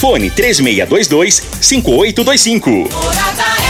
Fone 3622-5825.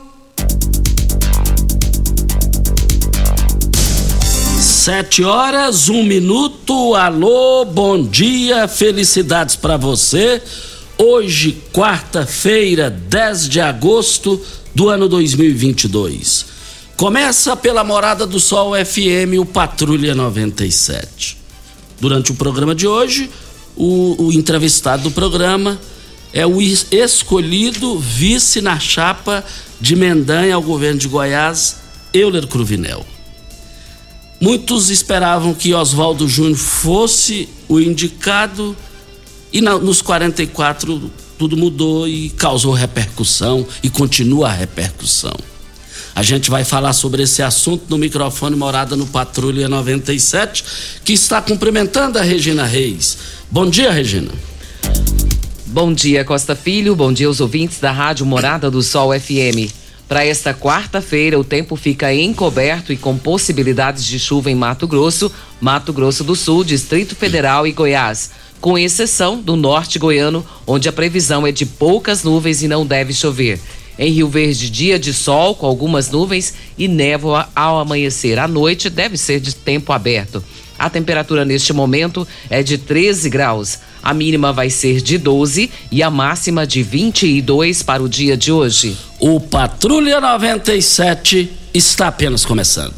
Sete horas, um minuto. Alô, bom dia, felicidades para você. Hoje, quarta-feira, 10 de agosto do ano 2022. Começa pela Morada do Sol FM, o Patrulha 97. Durante o programa de hoje, o, o entrevistado do programa é o escolhido vice na chapa de Mendanha ao governo de Goiás, Euler Cruvinel. Muitos esperavam que Oswaldo Júnior fosse o indicado e na, nos 44 tudo mudou e causou repercussão e continua a repercussão. A gente vai falar sobre esse assunto no microfone Morada no Patrulha 97, que está cumprimentando a Regina Reis. Bom dia, Regina. Bom dia, Costa Filho. Bom dia aos ouvintes da Rádio Morada do Sol FM. Para esta quarta-feira, o tempo fica encoberto e com possibilidades de chuva em Mato Grosso, Mato Grosso do Sul, Distrito Federal e Goiás, com exceção do norte goiano, onde a previsão é de poucas nuvens e não deve chover. Em Rio Verde, dia de sol com algumas nuvens e névoa ao amanhecer. À noite deve ser de tempo aberto. A temperatura neste momento é de 13 graus. A mínima vai ser de 12 e a máxima de 22 para o dia de hoje. O Patrulha 97 está apenas começando.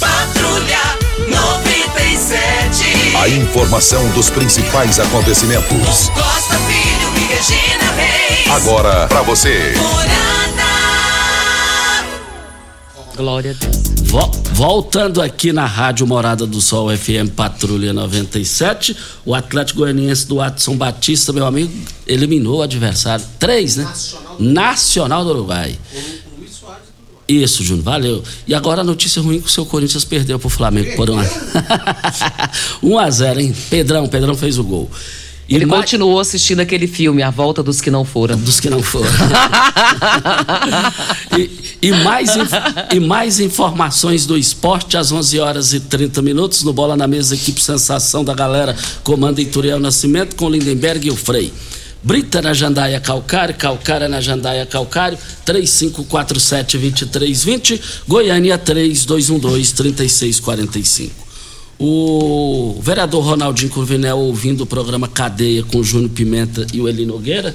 Patrulha 97. A informação dos principais acontecimentos. Costa Filho e Regina Reis. Agora para você. Morada. Glória a Deus. Vo- voltando aqui na Rádio Morada do Sol FM Patrulha 97, o Atlético Goianiense do Watson Batista, meu amigo, eliminou o adversário. Três, né? Nacional, do Uruguai. Isso, Júnior, valeu. E agora a notícia ruim que o seu Corinthians perdeu pro Flamengo por um a... 1 a 0 hein? Pedrão, Pedrão fez o gol. Ele ma- continuou assistindo aquele filme, A Volta dos Que Não Foram. dos que não foram. e, e mais, e mais informações do esporte às 11 horas e 30 minutos no Bola na Mesa, equipe Sensação da galera, comanda Ituriel Nascimento com Lindenberg e o Frei. Brita na Jandaia Calcário, Calcária na Jandaia Calcário, 3547-2320, Goiânia 3212-3645. O vereador Ronaldinho Curvinel, ouvindo o programa Cadeia com o Júnior Pimenta e o Eli Nogueira,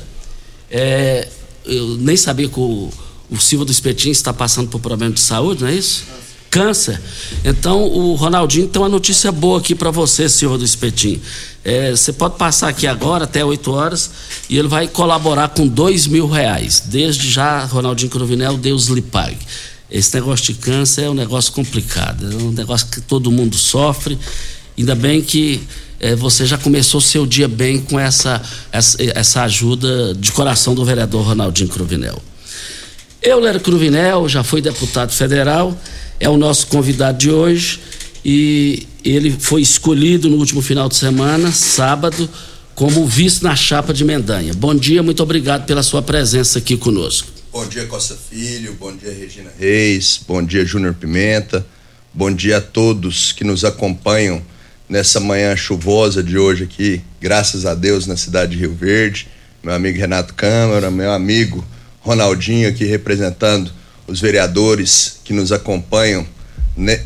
é, eu nem sabia que o, o Silva do Espetinho está passando por problema de saúde, não é isso? Câncer. Então, o Ronaldinho tem uma notícia boa aqui para você, Silva do Espetinho. É, você pode passar aqui agora até 8 horas e ele vai colaborar com dois mil reais. Desde já, Ronaldinho Cruvinel, Deus lhe pague. Esse negócio de câncer é um negócio complicado, é um negócio que todo mundo sofre. Ainda bem que eh, você já começou seu dia bem com essa, essa, essa ajuda de coração do vereador Ronaldinho Cruvinel. Euler Cruvinel já foi deputado federal, é o nosso convidado de hoje e ele foi escolhido no último final de semana, sábado, como vice na chapa de Mendanha. Bom dia, muito obrigado pela sua presença aqui conosco. Bom dia, Costa Filho, bom dia, Regina Reis, bom dia, Júnior Pimenta, bom dia a todos que nos acompanham nessa manhã chuvosa de hoje aqui, graças a Deus, na cidade de Rio Verde. Meu amigo Renato Câmara, meu amigo Ronaldinho aqui representando os vereadores que nos acompanham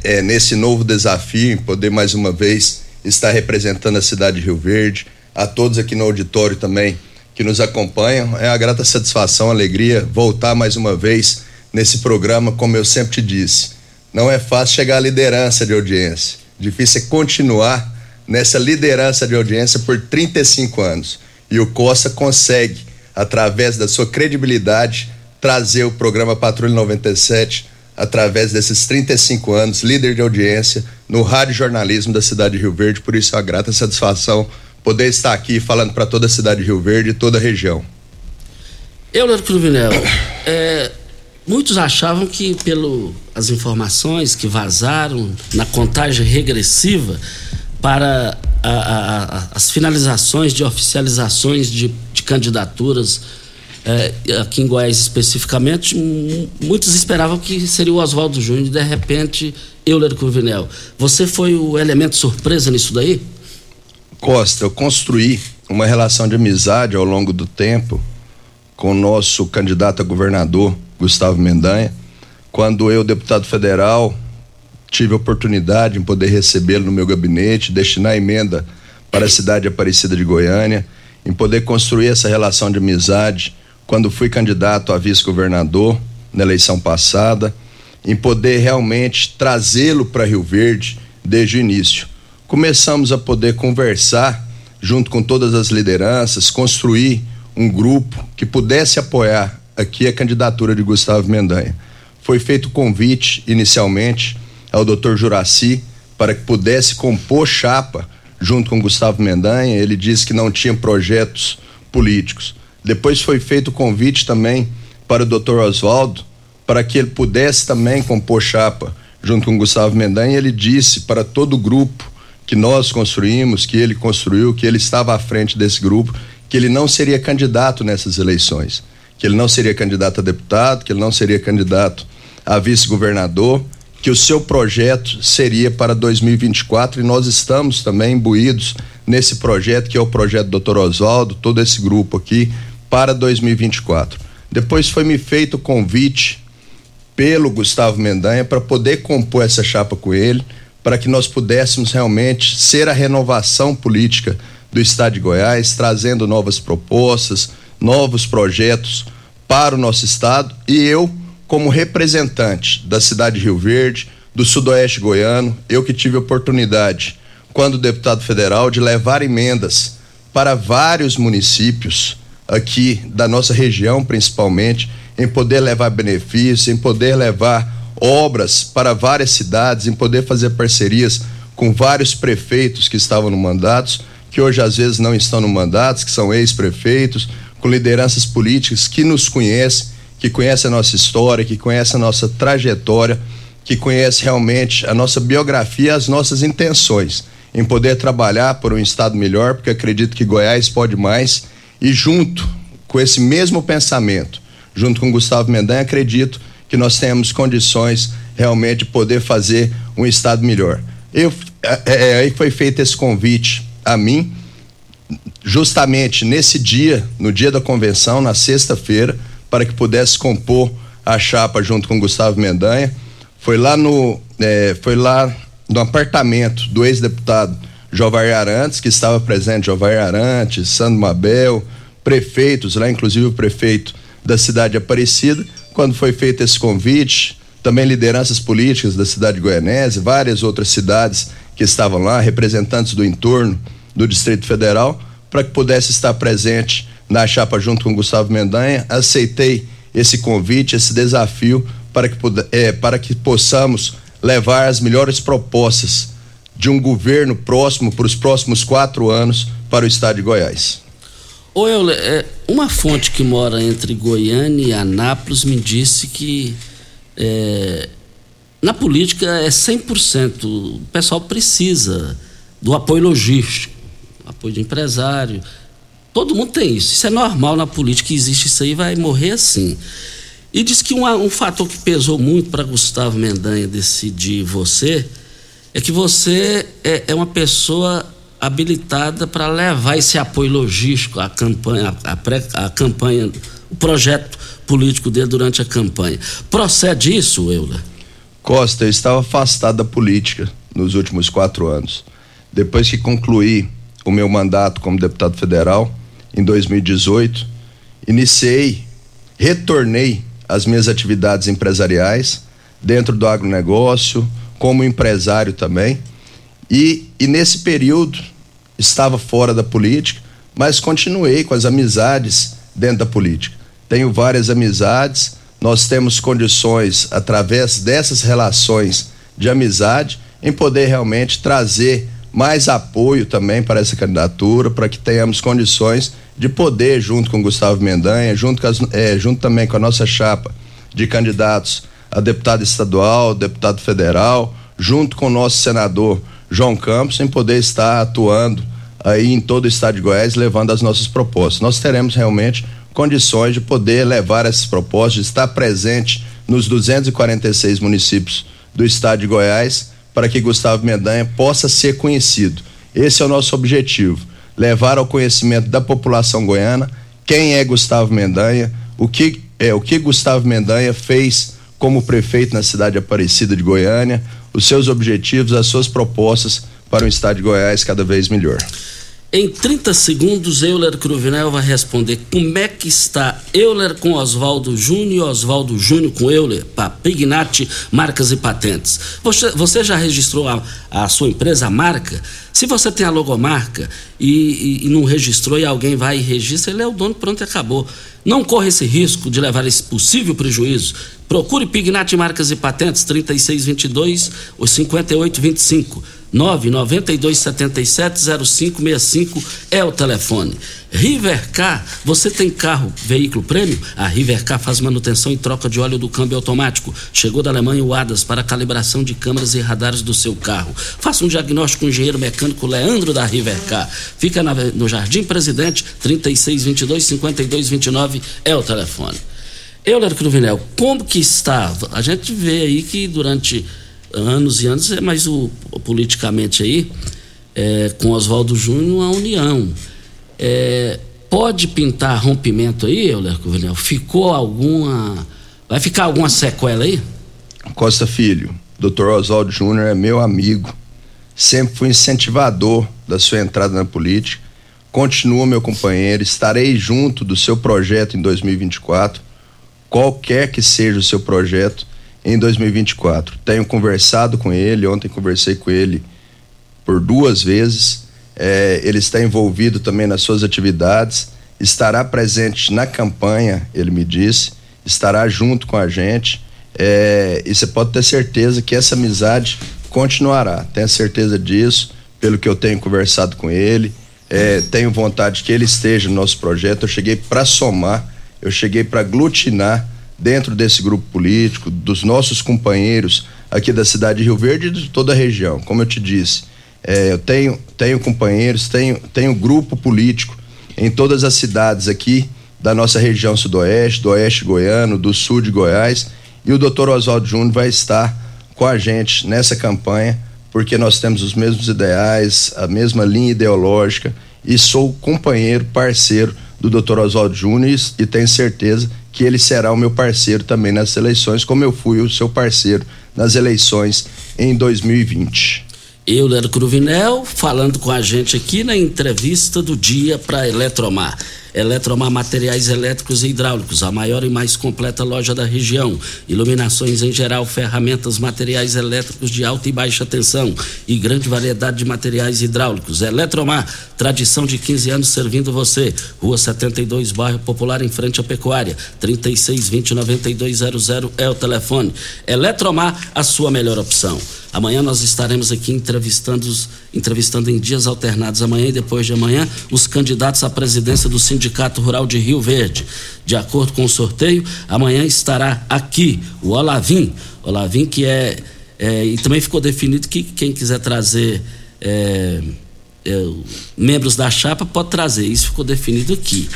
é, nesse novo desafio em poder mais uma vez estar representando a cidade de Rio Verde, a todos aqui no auditório também que nos acompanham. É a grata satisfação, alegria voltar mais uma vez nesse programa, como eu sempre te disse. Não é fácil chegar à liderança de audiência. Difícil é continuar nessa liderança de audiência por 35 anos. E o Costa consegue, através da sua credibilidade, trazer o programa Patrulha 97 através desses 35 anos, líder de audiência no rádio jornalismo da cidade de Rio Verde. Por isso uma grata satisfação poder estar aqui falando para toda a cidade de Rio Verde e toda a região. Euler Cruvinel, é, muitos achavam que pelo as informações que vazaram na contagem regressiva para a, a, a, as finalizações de oficializações de, de candidaturas é, aqui em Goiás especificamente, muitos esperavam que seria o Oswaldo Júnior, de repente, Euler Cruvinel. Você foi o elemento surpresa nisso daí? Costa, eu construí uma relação de amizade ao longo do tempo com o nosso candidato a governador, Gustavo Mendanha, quando eu, deputado federal, tive a oportunidade em poder recebê-lo no meu gabinete, destinar emenda para a cidade Aparecida de Goiânia, em poder construir essa relação de amizade quando fui candidato a vice-governador na eleição passada, em poder realmente trazê-lo para Rio Verde desde o início começamos a poder conversar junto com todas as lideranças, construir um grupo que pudesse apoiar aqui a candidatura de Gustavo Mendanha. Foi feito convite inicialmente ao Dr. Juraci para que pudesse compor chapa junto com Gustavo Mendanha. Ele disse que não tinha projetos políticos. Depois foi feito o convite também para o Dr. Oswaldo para que ele pudesse também compor chapa junto com Gustavo Mendanha. Ele disse para todo o grupo que nós construímos, que ele construiu, que ele estava à frente desse grupo, que ele não seria candidato nessas eleições, que ele não seria candidato a deputado, que ele não seria candidato a vice-governador, que o seu projeto seria para 2024 e nós estamos também imbuídos nesse projeto que é o projeto do Dr. Oswaldo, todo esse grupo aqui para 2024. Depois foi me feito o convite pelo Gustavo Mendanha para poder compor essa chapa com ele para que nós pudéssemos realmente ser a renovação política do estado de Goiás, trazendo novas propostas, novos projetos para o nosso estado. E eu, como representante da cidade de Rio Verde, do sudoeste goiano, eu que tive a oportunidade, quando deputado federal, de levar emendas para vários municípios aqui da nossa região, principalmente, em poder levar benefícios, em poder levar obras para várias cidades, em poder fazer parcerias com vários prefeitos que estavam no mandatos, que hoje às vezes não estão no mandatos, que são ex-prefeitos, com lideranças políticas que nos conhecem, que conhecem a nossa história, que conhecem a nossa trajetória, que conhecem realmente a nossa biografia, as nossas intenções em poder trabalhar por um estado melhor, porque acredito que Goiás pode mais. E junto com esse mesmo pensamento, junto com Gustavo Mendanha, acredito que nós tenhamos condições realmente de poder fazer um estado melhor. Eu é, é, é, aí foi feito esse convite a mim, justamente nesse dia, no dia da convenção, na sexta-feira, para que pudesse compor a chapa junto com Gustavo Mendanha. Foi lá no, é, foi lá no apartamento do ex-deputado Jovar Arantes, que estava presente, Jovar Arantes, Sandro Mabel, prefeitos, lá inclusive o prefeito da cidade de Aparecida, quando foi feito esse convite, também lideranças políticas da cidade de Goianésia, várias outras cidades que estavam lá, representantes do entorno do Distrito Federal, para que pudesse estar presente na chapa junto com Gustavo Mendanha. Aceitei esse convite, esse desafio para que, é, para que possamos levar as melhores propostas de um governo próximo para os próximos quatro anos para o estado de Goiás. Euler, é, uma fonte que mora entre Goiânia e Anápolis me disse que é, na política é 100%. O pessoal precisa do apoio logístico, apoio de empresário, Todo mundo tem isso. Isso é normal na política, existe isso aí, vai morrer assim. E diz que um, um fator que pesou muito para Gustavo Mendanha decidir você é que você é, é uma pessoa habilitada para levar esse apoio logístico à campanha, à, pré, à campanha, o projeto político dele durante a campanha. Procede isso, Euler? Costa, eu estava afastado da política nos últimos quatro anos. Depois que concluí o meu mandato como deputado federal, em 2018, iniciei, retornei às minhas atividades empresariais, dentro do agronegócio, como empresário também. E, e nesse período estava fora da política, mas continuei com as amizades dentro da política. Tenho várias amizades, nós temos condições, através dessas relações de amizade, em poder realmente trazer mais apoio também para essa candidatura, para que tenhamos condições de poder, junto com Gustavo Mendanha, junto, as, é, junto também com a nossa chapa de candidatos a deputado estadual, deputado federal, junto com o nosso senador João Campos, em poder estar atuando aí em todo o estado de Goiás, levando as nossas propostas. Nós teremos realmente condições de poder levar essas propostas, de estar presente nos 246 municípios do estado de Goiás, para que Gustavo Mendanha possa ser conhecido. Esse é o nosso objetivo: levar ao conhecimento da população goiana quem é Gustavo Mendanha, o que é o que Gustavo Mendanha fez como prefeito na cidade Aparecida de Goiânia, os seus objetivos, as suas propostas para um estado de Goiás cada vez melhor. Em 30 segundos, Euler Cruvinel vai responder como é que está Euler com Oswaldo Júnior e Oswaldo Júnior com Euler, para Pignat Marcas e Patentes. Você, você já registrou a, a, sua empresa, a marca? Se você tem a logomarca e, e, e não registrou e alguém vai e registra, ele é o dono, pronto e acabou. Não corra esse risco de levar esse possível prejuízo. Procure Pignat Marcas e Patentes 3622 ou 5825. 992770565 é o telefone. Rivercar, você tem carro, veículo prêmio? A Rivercar faz manutenção e troca de óleo do câmbio automático. Chegou da Alemanha o ADAS para calibração de câmeras e radares do seu carro. Faça um diagnóstico com o engenheiro mecânico Leandro da Rivercar. Fica na, no Jardim Presidente, 3622-5229 é o telefone. Euler Cruvinel, como que está? A gente vê aí que durante anos e anos, mas o, politicamente aí, é, com Oswaldo Júnior, a união. É, pode pintar rompimento aí, Euler Covilhão? Ficou alguma. Vai ficar alguma sequela aí? Costa Filho, doutor Oswaldo Júnior é meu amigo, sempre fui incentivador da sua entrada na política, continua meu companheiro, estarei junto do seu projeto em 2024, qualquer que seja o seu projeto, em 2024. Tenho conversado com ele, ontem conversei com ele por duas vezes. É, ele está envolvido também nas suas atividades, estará presente na campanha, ele me disse, estará junto com a gente. É, e você pode ter certeza que essa amizade continuará. Tenha certeza disso, pelo que eu tenho conversado com ele. É, tenho vontade que ele esteja no nosso projeto. Eu cheguei para somar, eu cheguei para aglutinar dentro desse grupo político, dos nossos companheiros aqui da cidade de Rio Verde e de toda a região. Como eu te disse, é, eu tenho, tenho companheiros, tenho, tenho grupo político em todas as cidades aqui da nossa região sudoeste, do oeste goiano, do sul de Goiás, e o doutor Oswaldo Júnior vai estar com a gente nessa campanha, porque nós temos os mesmos ideais, a mesma linha ideológica, e sou companheiro, parceiro do doutor Oswaldo Júnior e tenho certeza que ele será o meu parceiro também nas eleições, como eu fui o seu parceiro nas eleições em 2020. Euler Cruvinel falando com a gente aqui na entrevista do dia para Eletromar. Eletromar Materiais Elétricos e Hidráulicos, a maior e mais completa loja da região. Iluminações em geral, ferramentas, materiais elétricos de alta e baixa tensão e grande variedade de materiais hidráulicos. Eletromar, tradição de 15 anos servindo você. Rua 72, bairro Popular, em frente à Pecuária. 3620-9200 é o telefone. Eletromar, a sua melhor opção. Amanhã nós estaremos aqui entrevistando, entrevistando em dias alternados, amanhã e depois de amanhã, os candidatos à presidência do Sindicato Rural de Rio Verde. De acordo com o sorteio, amanhã estará aqui o Olavim. Olavim que é, é e também ficou definido que quem quiser trazer é, é, membros da chapa pode trazer. Isso ficou definido aqui.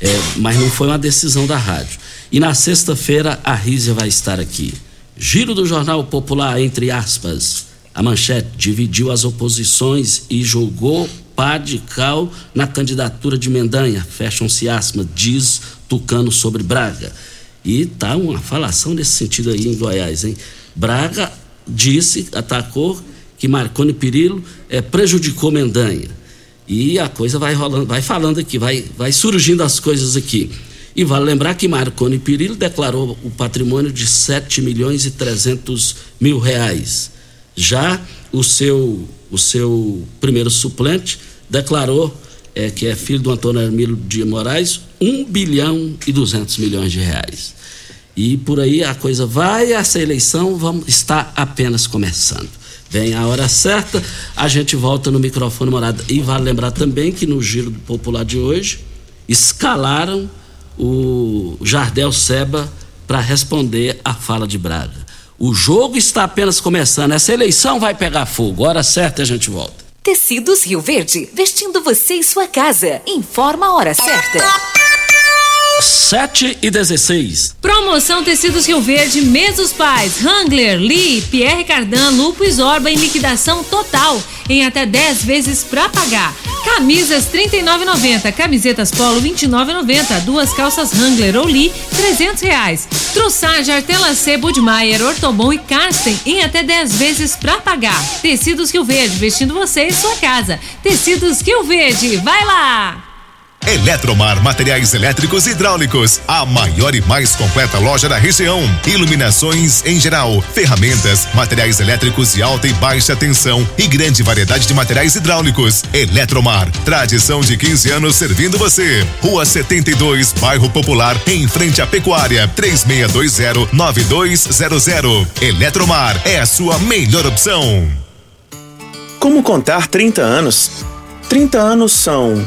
É, mas não foi uma decisão da rádio. E na sexta-feira a Rízia vai estar aqui. Giro do Jornal Popular, entre aspas. A manchete dividiu as oposições e jogou pá de cal na candidatura de Mendanha. Fecham-se aspas, diz Tucano sobre Braga. E tá uma falação nesse sentido aí em Goiás, hein? Braga disse, atacou que Marconi Perillo é, prejudicou Mendanha. E a coisa vai rolando, vai falando aqui, vai, vai surgindo as coisas aqui. E vale lembrar que Marconi Perillo declarou o patrimônio de 7 milhões e 300 mil reais. Já o seu, o seu primeiro suplente declarou, é, que é filho do Antônio Hermílio de Moraes, 1 bilhão e 200 milhões de reais. E por aí a coisa vai, essa eleição vamos, está apenas começando. Vem a hora certa, a gente volta no microfone morada. E vale lembrar também que no Giro Popular de hoje, escalaram o Jardel Seba para responder à fala de Braga. O jogo está apenas começando, essa eleição vai pegar fogo. Hora certa a gente volta. Tecidos Rio Verde, vestindo você e sua casa. Informa a hora certa. 7 e 16. Promoção Tecidos Rio Verde, Mesos Pais, Hangler, Lee, Pierre Cardan, Lupo e Zorba em liquidação total, em até 10 vezes pra pagar. Camisas 39,90, camisetas Polo 29,90, duas calças Hangler ou Lee 300 reais. Trussage, Artela C, Budmeier, Ortobon e Karsten em até 10 vezes pra pagar. Tecidos Rio Verde, vestindo você e sua casa. Tecidos Rio Verde, vai lá! Eletromar Materiais Elétricos e Hidráulicos, a maior e mais completa loja da região. Iluminações em geral, ferramentas, materiais elétricos de alta e baixa tensão e grande variedade de materiais hidráulicos. Eletromar, tradição de 15 anos servindo você. Rua 72, Bairro Popular, em frente à Pecuária, 3620-9200. Eletromar é a sua melhor opção. Como contar 30 anos? 30 anos são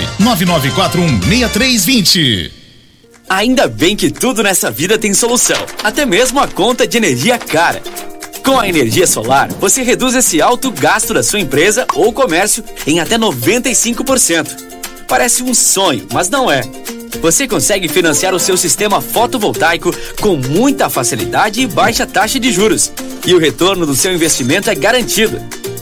99416320. Ainda bem que tudo nessa vida tem solução, até mesmo a conta de energia cara. Com a energia solar, você reduz esse alto gasto da sua empresa ou comércio em até 95%. Parece um sonho, mas não é. Você consegue financiar o seu sistema fotovoltaico com muita facilidade e baixa taxa de juros. E o retorno do seu investimento é garantido.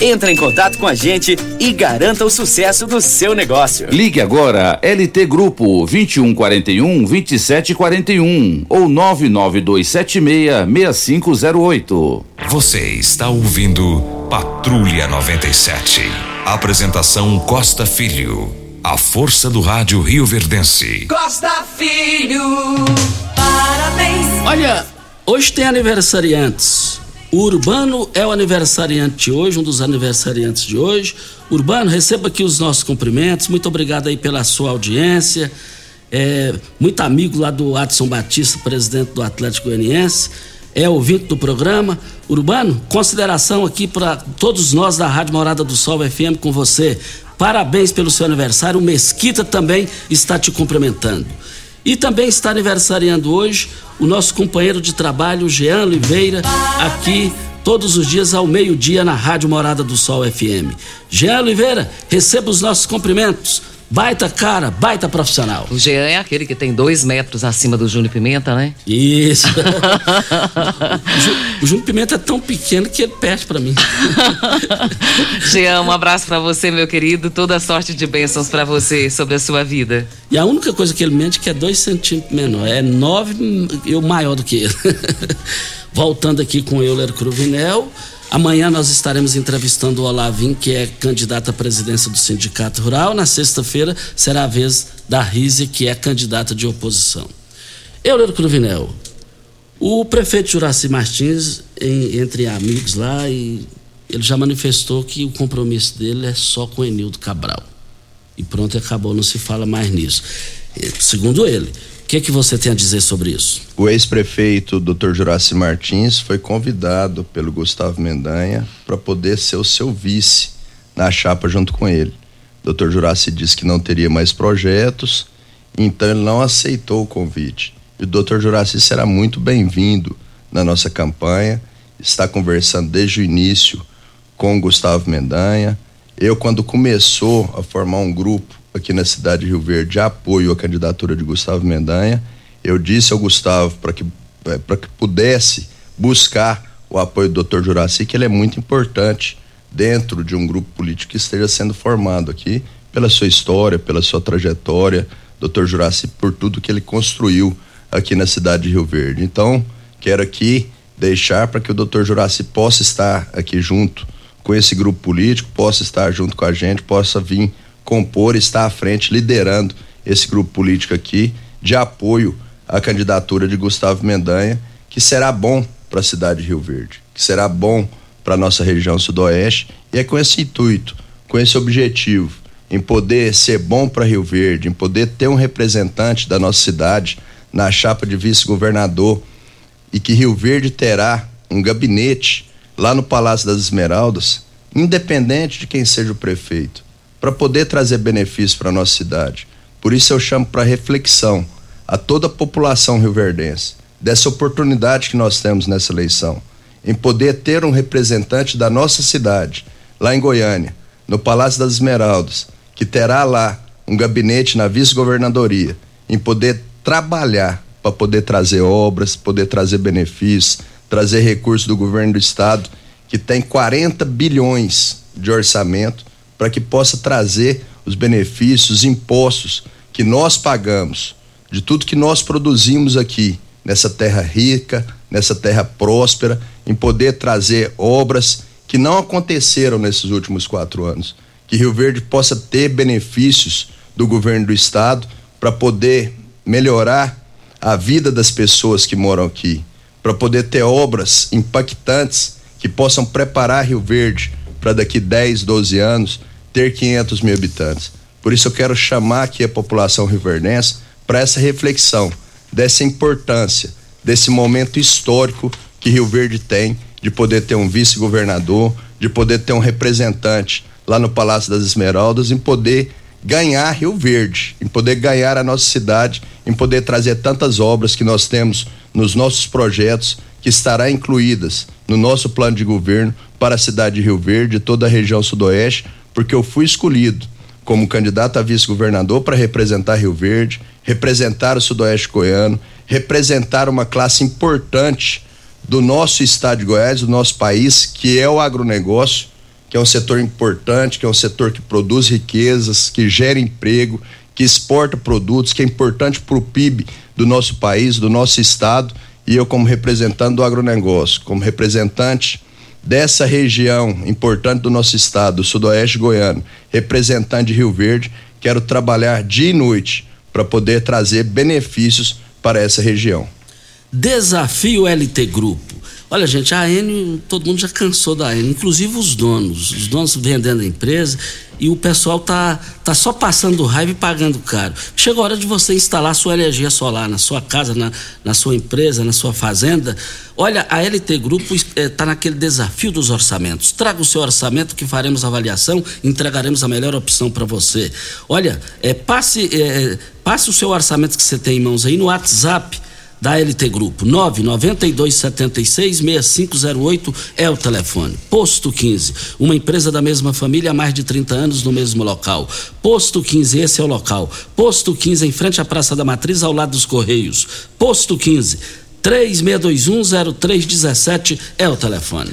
Entre em contato com a gente e garanta o sucesso do seu negócio. Ligue agora LT Grupo 2141 2741 ou 99276 6508. Você está ouvindo Patrulha 97. Apresentação Costa Filho. A força do rádio Rio Verdense. Costa Filho, parabéns. Olha, hoje tem aniversariantes. Urbano é o aniversariante de hoje, um dos aniversariantes de hoje. Urbano, receba aqui os nossos cumprimentos. Muito obrigado aí pela sua audiência. É, muito amigo lá do Adson Batista, presidente do Atlético Goianiense. É ouvinte do programa. Urbano, consideração aqui para todos nós da Rádio Morada do Sol FM com você. Parabéns pelo seu aniversário. O Mesquita também está te cumprimentando. E também está aniversariando hoje o nosso companheiro de trabalho, Jean Oliveira, aqui todos os dias ao meio-dia na Rádio Morada do Sol FM. Jean Oliveira, receba os nossos cumprimentos. Baita cara, baita profissional. O Jean é aquele que tem dois metros acima do Júnior Pimenta, né? Isso. o Júnior Pimenta é tão pequeno que ele perde para mim. Jean, um abraço para você, meu querido. Toda sorte de bênçãos para você sobre a sua vida. E a única coisa que ele mente é que é dois centímetros menor. É nove eu maior do que ele. Voltando aqui com o Euler Cruvinel. Amanhã nós estaremos entrevistando o Olavim, que é candidato à presidência do Sindicato Rural. Na sexta-feira será a vez da Rise, que é candidata de oposição. Euler Cruvinel, o prefeito Juraci Martins, em, entre amigos lá, e ele já manifestou que o compromisso dele é só com Enildo Cabral. E pronto, acabou, não se fala mais nisso. Segundo ele, o que, que você tem a dizer sobre isso? O ex-prefeito Dr. Juraci Martins foi convidado pelo Gustavo Mendanha para poder ser o seu vice na chapa junto com ele. Dr. Juraci disse que não teria mais projetos, então ele não aceitou o convite. E o Dr. Juraci será muito bem-vindo na nossa campanha. Está conversando desde o início com o Gustavo Mendanha. Eu, quando começou a formar um grupo aqui na cidade de Rio Verde de apoio à candidatura de Gustavo Mendanha. Eu disse ao Gustavo para que, é, para que pudesse buscar o apoio do Dr. Juraci, que ele é muito importante dentro de um grupo político que esteja sendo formado aqui, pela sua história, pela sua trajetória, Dr. Juraci, por tudo que ele construiu aqui na cidade de Rio Verde. Então, quero aqui deixar para que o Dr. Juraci possa estar aqui junto com esse grupo político, possa estar junto com a gente, possa vir compor, estar à frente, liderando esse grupo político aqui de apoio à candidatura de Gustavo Mendanha, que será bom para a cidade de Rio Verde, que será bom para a nossa região sudoeste, e é com esse intuito, com esse objetivo, em poder ser bom para Rio Verde, em poder ter um representante da nossa cidade na chapa de vice-governador e que Rio Verde terá um gabinete lá no Palácio das Esmeraldas, independente de quem seja o prefeito para poder trazer benefícios para a nossa cidade. Por isso eu chamo para reflexão a toda a população rioverdense dessa oportunidade que nós temos nessa eleição, em poder ter um representante da nossa cidade, lá em Goiânia, no Palácio das Esmeraldas, que terá lá um gabinete na vice-governadoria, em poder trabalhar para poder trazer obras, poder trazer benefícios, trazer recursos do governo do estado, que tem 40 bilhões de orçamento para que possa trazer os benefícios, os impostos que nós pagamos, de tudo que nós produzimos aqui, nessa terra rica, nessa terra próspera, em poder trazer obras que não aconteceram nesses últimos quatro anos. Que Rio Verde possa ter benefícios do governo do estado para poder melhorar a vida das pessoas que moram aqui, para poder ter obras impactantes que possam preparar Rio Verde para daqui 10, 12 anos ter 500 mil habitantes. Por isso eu quero chamar aqui a população riverdense para essa reflexão dessa importância, desse momento histórico que Rio Verde tem de poder ter um vice-governador, de poder ter um representante lá no Palácio das Esmeraldas, em poder ganhar Rio Verde, em poder ganhar a nossa cidade, em poder trazer tantas obras que nós temos nos nossos projetos que estará incluídas no nosso plano de governo para a cidade de Rio Verde e toda a região sudoeste, porque eu fui escolhido como candidato a vice-governador para representar Rio Verde, representar o Sudoeste Goiano, representar uma classe importante do nosso estado de Goiás, do nosso país, que é o agronegócio, que é um setor importante, que é um setor que produz riquezas, que gera emprego, que exporta produtos, que é importante para o PIB do nosso país, do nosso estado, e eu como representante do agronegócio, como representante dessa região importante do nosso estado, do sudoeste goiano, representante de Rio Verde, quero trabalhar dia e noite para poder trazer benefícios para essa região. Desafio LT Grupo. Olha, gente, a AN, todo mundo já cansou da AN, inclusive os donos. Os donos vendendo a empresa e o pessoal tá, tá só passando raiva e pagando caro. Chega a hora de você instalar sua energia solar na sua casa, na, na sua empresa, na sua fazenda. Olha, a LT Grupo está eh, naquele desafio dos orçamentos. Traga o seu orçamento que faremos avaliação entregaremos a melhor opção para você. Olha, eh, passe, eh, passe o seu orçamento que você tem em mãos aí no WhatsApp da LT Grupo. 992766508 é o telefone. Posto 15, uma empresa da mesma família há mais de 30 anos no mesmo local. Posto 15, esse é o local. Posto 15 em frente à Praça da Matriz ao lado dos Correios. Posto 15 36210317 é o telefone.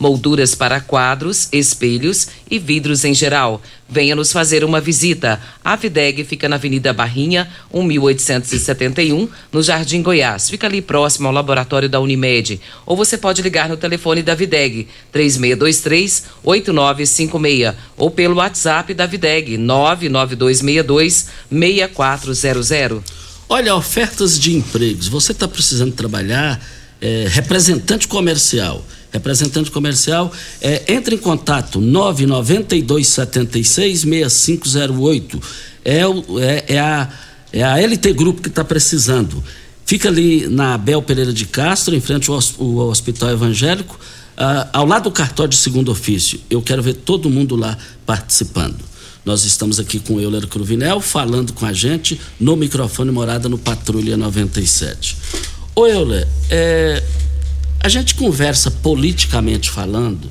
molduras para quadros, espelhos e vidros em geral. Venha nos fazer uma visita. A Videg fica na Avenida Barrinha, 1871, no Jardim Goiás. Fica ali próximo ao laboratório da Unimed. Ou você pode ligar no telefone da Videg, 3623 8956, ou pelo WhatsApp da Videg, 99262 6400. Olha, ofertas de empregos. Você está precisando trabalhar, é, representante comercial representante comercial, é, entre em contato 992 76 6508. É, é, é, a, é a LT Grupo que está precisando. Fica ali na Abel Pereira de Castro, em frente ao, ao Hospital Evangélico, ao lado do cartório de segundo ofício. Eu quero ver todo mundo lá participando. Nós estamos aqui com o Euler Cruvinel falando com a gente no microfone Morada no Patrulha 97. Ô Euler, é, a gente conversa politicamente falando.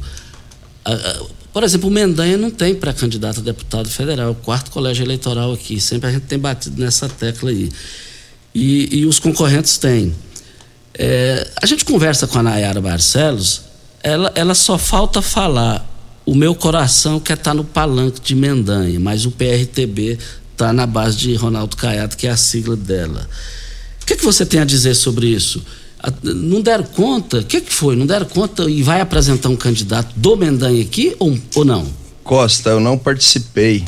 por exemplo, o Mendanha não tem pré-candidato a deputado federal, é o quarto colégio eleitoral aqui. Sempre a gente tem batido nessa tecla aí. E, e os concorrentes têm. É, a gente conversa com a Nayara Barcelos, ela, ela só falta falar. O meu coração quer estar tá no palanque de Mendanha, mas o PRTB está na base de Ronaldo Caiado, que é a sigla dela. O que, que você tem a dizer sobre isso? Não deram conta? O que, que foi? Não deram conta e vai apresentar um candidato do Mendanha aqui ou, ou não? Costa, eu não participei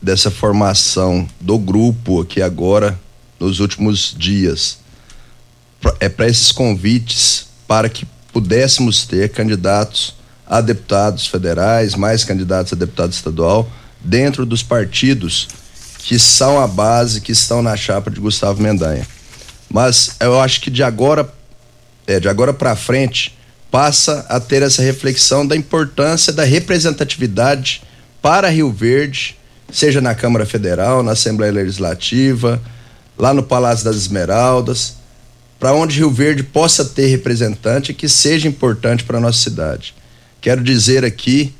dessa formação do grupo aqui agora nos últimos dias. É para esses convites para que pudéssemos ter candidatos a deputados federais, mais candidatos a deputado estadual, dentro dos partidos que são a base, que estão na chapa de Gustavo Mendanha. Mas eu acho que de agora agora para frente, passa a ter essa reflexão da importância da representatividade para Rio Verde, seja na Câmara Federal, na Assembleia Legislativa, lá no Palácio das Esmeraldas, para onde Rio Verde possa ter representante que seja importante para a nossa cidade. Quero dizer aqui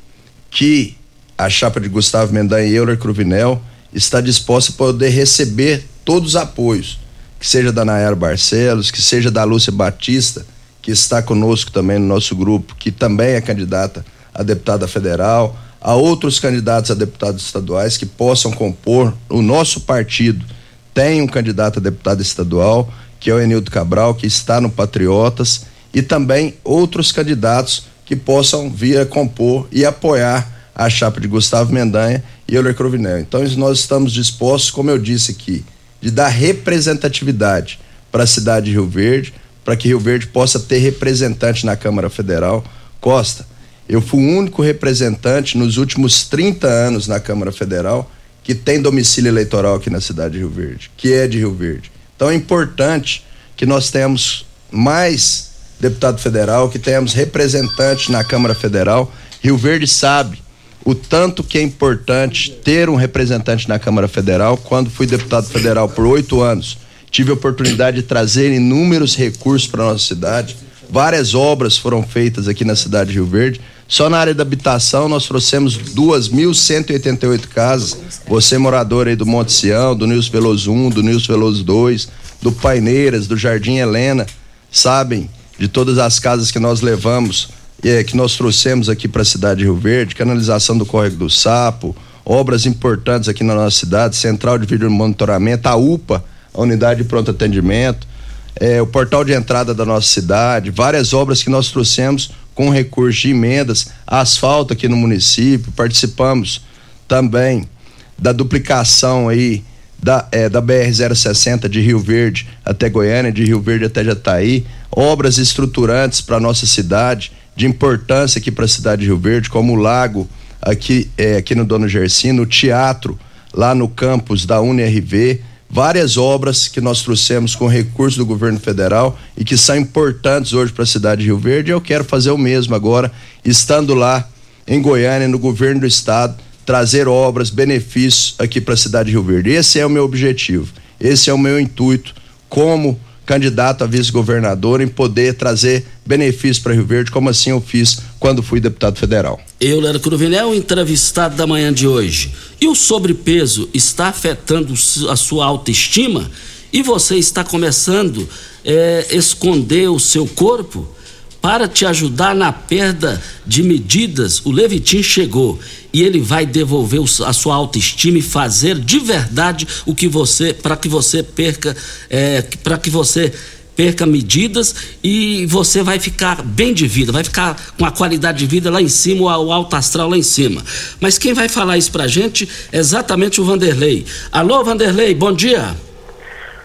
que a chapa de Gustavo Mendanha e Euler Cruvinel está disposta a poder receber todos os apoios que seja da Nayara Barcelos, que seja da Lúcia Batista, que está conosco também no nosso grupo, que também é candidata a deputada federal, a outros candidatos a deputados estaduais que possam compor o nosso partido. Tem um candidato a deputado estadual, que é o Enildo Cabral, que está no Patriotas, e também outros candidatos que possam vir a compor e apoiar a chapa de Gustavo Mendanha e Euler Crovinel. Então, nós estamos dispostos, como eu disse aqui, de dar representatividade para a cidade de Rio Verde, para que Rio Verde possa ter representante na Câmara Federal. Costa, eu fui o único representante nos últimos 30 anos na Câmara Federal que tem domicílio eleitoral aqui na cidade de Rio Verde, que é de Rio Verde. Então é importante que nós tenhamos mais deputado federal, que tenhamos representante na Câmara Federal. Rio Verde sabe o tanto que é importante ter um representante na Câmara Federal. Quando fui deputado federal por oito anos, tive a oportunidade de trazer inúmeros recursos para nossa cidade. Várias obras foram feitas aqui na cidade de Rio Verde. Só na área da habitação nós trouxemos 2.188 casas. Você morador aí do Monte Sião, do Nils Veloso 1, do Nils Veloso 2, do Paineiras, do Jardim Helena, sabem de todas as casas que nós levamos é, que nós trouxemos aqui para a cidade de Rio Verde, canalização do Córrego do Sapo, obras importantes aqui na nossa cidade, central de vídeo monitoramento, a UPA, a unidade de pronto atendimento, é, o portal de entrada da nossa cidade, várias obras que nós trouxemos com recurso de emendas, asfalto aqui no município, participamos também da duplicação aí da, é, da BR-060 de Rio Verde até Goiânia, de Rio Verde até Jataí, obras estruturantes para nossa cidade, de importância aqui para a cidade de Rio Verde, como o lago aqui, é, aqui no Dono Gersino, o teatro lá no campus da UNRV, várias obras que nós trouxemos com recursos do governo federal e que são importantes hoje para a cidade de Rio Verde. Eu quero fazer o mesmo agora, estando lá em Goiânia, no governo do estado, trazer obras, benefícios aqui para a cidade de Rio Verde. Esse é o meu objetivo, esse é o meu intuito como candidato a vice-governador em poder trazer benefícios para Rio Verde, como assim eu fiz quando fui deputado federal. Eu, Lero Cruvinel, o entrevistado da manhã de hoje. E o sobrepeso está afetando a sua autoestima? E você está começando a é, esconder o seu corpo? Para te ajudar na perda de medidas, o Levitin chegou e ele vai devolver a sua autoestima e fazer de verdade o que você, para que você perca, é, para que você perca medidas e você vai ficar bem de vida, vai ficar com a qualidade de vida lá em cima, o alto astral lá em cima. Mas quem vai falar isso pra gente é exatamente o Vanderlei. Alô, Vanderlei, bom dia.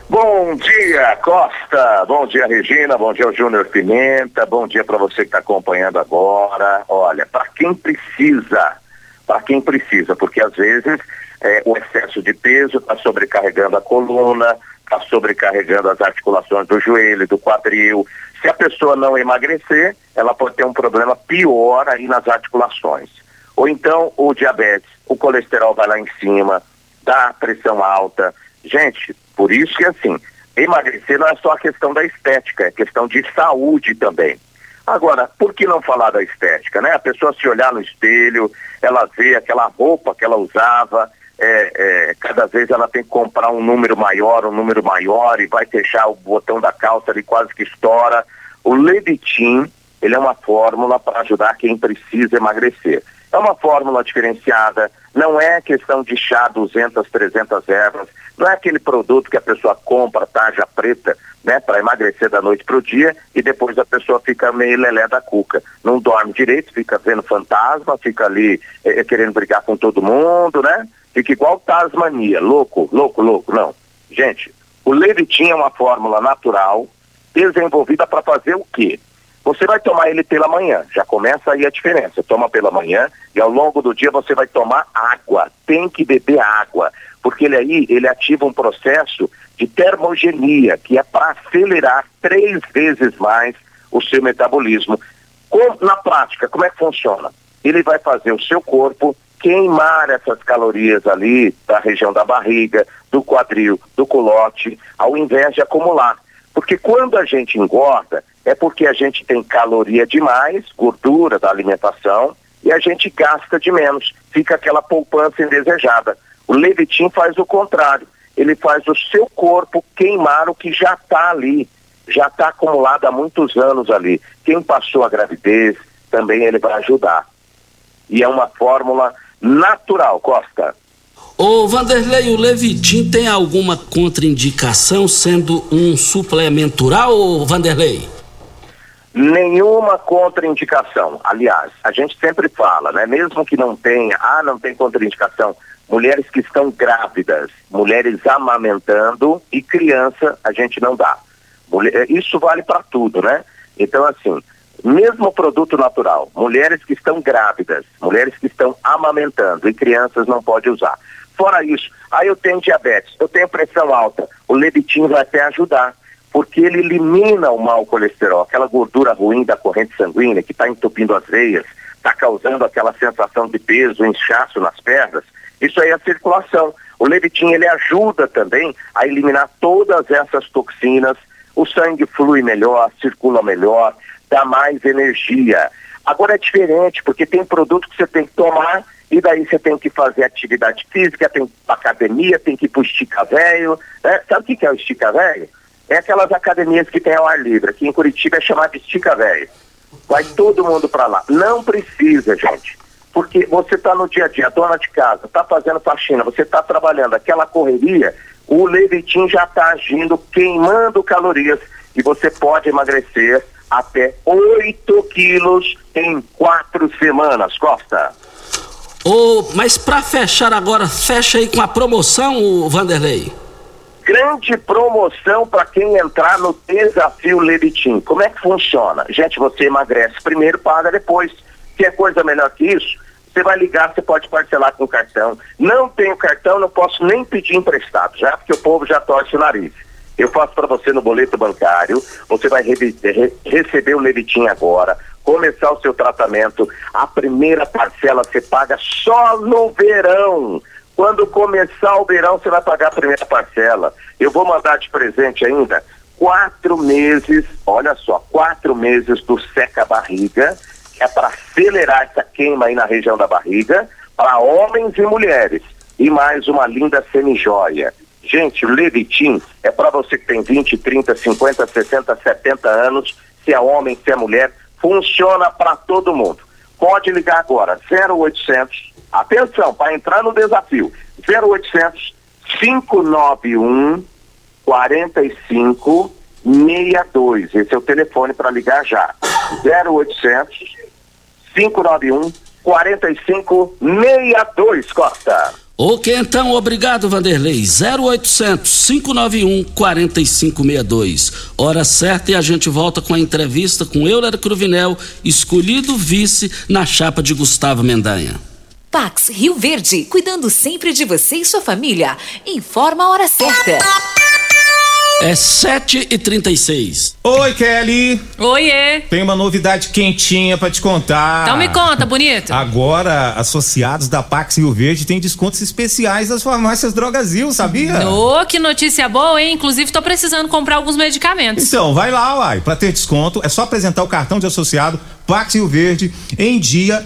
Bom dia, Costa. Bom dia, Regina. Bom dia, Júnior Pimenta. Bom dia para você que está acompanhando agora. Olha, para quem precisa, para quem precisa, porque às vezes é, o excesso de peso está sobrecarregando a coluna, está sobrecarregando as articulações do joelho, do quadril. Se a pessoa não emagrecer, ela pode ter um problema pior aí nas articulações. Ou então o diabetes, o colesterol vai lá em cima, dá pressão alta. Gente, por isso que assim, emagrecer não é só a questão da estética, é questão de saúde também. Agora, por que não falar da estética, né? A pessoa se olhar no espelho, ela vê aquela roupa que ela usava, é, é, cada vez ela tem que comprar um número maior, um número maior, e vai fechar o botão da calça ali quase que estoura. O Levitin, ele é uma fórmula para ajudar quem precisa emagrecer. É uma fórmula diferenciada, não é questão de chá 200, 300 ervas, não é aquele produto que a pessoa compra, tarja preta, né, para emagrecer da noite para o dia e depois a pessoa fica meio lelé da cuca. Não dorme direito, fica vendo fantasma, fica ali eh, querendo brigar com todo mundo, né? Fica igual Tasmania, louco, louco, louco. Não. Gente, o Levitin é uma fórmula natural desenvolvida para fazer o quê? Você vai tomar ele pela manhã, já começa aí a diferença. Toma pela manhã e ao longo do dia você vai tomar água. Tem que beber água porque ele aí ele ativa um processo de termogenia, que é para acelerar três vezes mais o seu metabolismo. Com, na prática, como é que funciona? Ele vai fazer o seu corpo queimar essas calorias ali da região da barriga, do quadril, do culote, ao invés de acumular. Porque quando a gente engorda, é porque a gente tem caloria demais, gordura da alimentação, e a gente gasta de menos. Fica aquela poupança indesejada. O Levitin faz o contrário. Ele faz o seu corpo queimar o que já está ali, já está acumulado há muitos anos ali. Quem passou a gravidez, também ele vai ajudar. E é uma fórmula natural, Costa. Ô Vanderlei, o Levitin tem alguma contraindicação sendo um suplemento oral, Vanderlei? Nenhuma contraindicação. Aliás, a gente sempre fala, né? Mesmo que não tenha, ah, não tem contraindicação, mulheres que estão grávidas, mulheres amamentando e criança a gente não dá. Mulher, isso vale para tudo, né? Então, assim, mesmo produto natural, mulheres que estão grávidas, mulheres que estão amamentando e crianças não pode usar. Fora isso, aí eu tenho diabetes, eu tenho pressão alta, o Levitin vai até ajudar, porque ele elimina o mau colesterol, aquela gordura ruim da corrente sanguínea que está entupindo as veias, está causando aquela sensação de peso, inchaço nas pernas, isso aí é a circulação. O levitin ele ajuda também a eliminar todas essas toxinas. O sangue flui melhor, circula melhor, dá mais energia. Agora é diferente, porque tem produto que você tem que tomar e daí você tem que fazer atividade física, tem que ir para academia, tem que ir para o estica velho. Né? Sabe o que é o estica velho? É aquelas academias que tem ao ar livre. Aqui em Curitiba é chamado estica velho. Vai todo mundo para lá. Não precisa, gente porque você está no dia a dia, dona de casa, está fazendo faxina, você está trabalhando, aquela correria, o Levitin já está agindo, queimando calorias e você pode emagrecer até 8 quilos em quatro semanas, Costa. Ô, mas para fechar agora, fecha aí com a promoção, o Vanderlei. Grande promoção para quem entrar no desafio Levitim. Como é que funciona? Gente, você emagrece primeiro, paga depois. Quer coisa melhor que isso? Você vai ligar, você pode parcelar com cartão. Não tenho cartão, não posso nem pedir emprestado, já porque o povo já torce o nariz. Eu faço para você no boleto bancário, você vai re receber o Levitim agora, começar o seu tratamento. A primeira parcela você paga só no verão. Quando começar o verão, você vai pagar a primeira parcela. Eu vou mandar de presente ainda quatro meses, olha só, quatro meses do seca-barriga, que é para acelerar essa queima aí na região da barriga, para homens e mulheres. E mais uma linda semijoia. Gente, o Levitin é para você que tem 20, 30, 50, 60, 70 anos, se é homem, se é mulher, funciona para todo mundo. Pode ligar agora, 0800, atenção, para entrar no desafio, 0800 591 45 62. Esse é o telefone para ligar já. 0800 591 45 62, Costa. Ok, então, obrigado, Vanderlei. 0800 591 4562. Hora certa e a gente volta com a entrevista com Euler Cruvinel, escolhido vice na chapa de Gustavo Mendanha. Pax Rio Verde, cuidando sempre de você e sua família. Informa a hora certa. É 7 e 36 Oi, Kelly. Oiê. Tem uma novidade quentinha pra te contar. Então me conta, bonito. Agora, associados da Pax Rio Verde têm descontos especiais das farmácias Drogazil, sabia? Ô, que notícia boa, hein? Inclusive, tô precisando comprar alguns medicamentos. Então, vai lá, uai. Pra ter desconto, é só apresentar o cartão de associado Pax Rio Verde em dia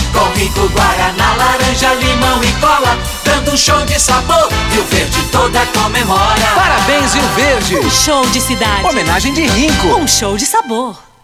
com rico guaraná, laranja, limão e cola, dando um show de sabor. Rio Verde toda comemora. Parabéns, Rio Verde. Um show de cidade. Homenagem de Rinco. Um show de sabor.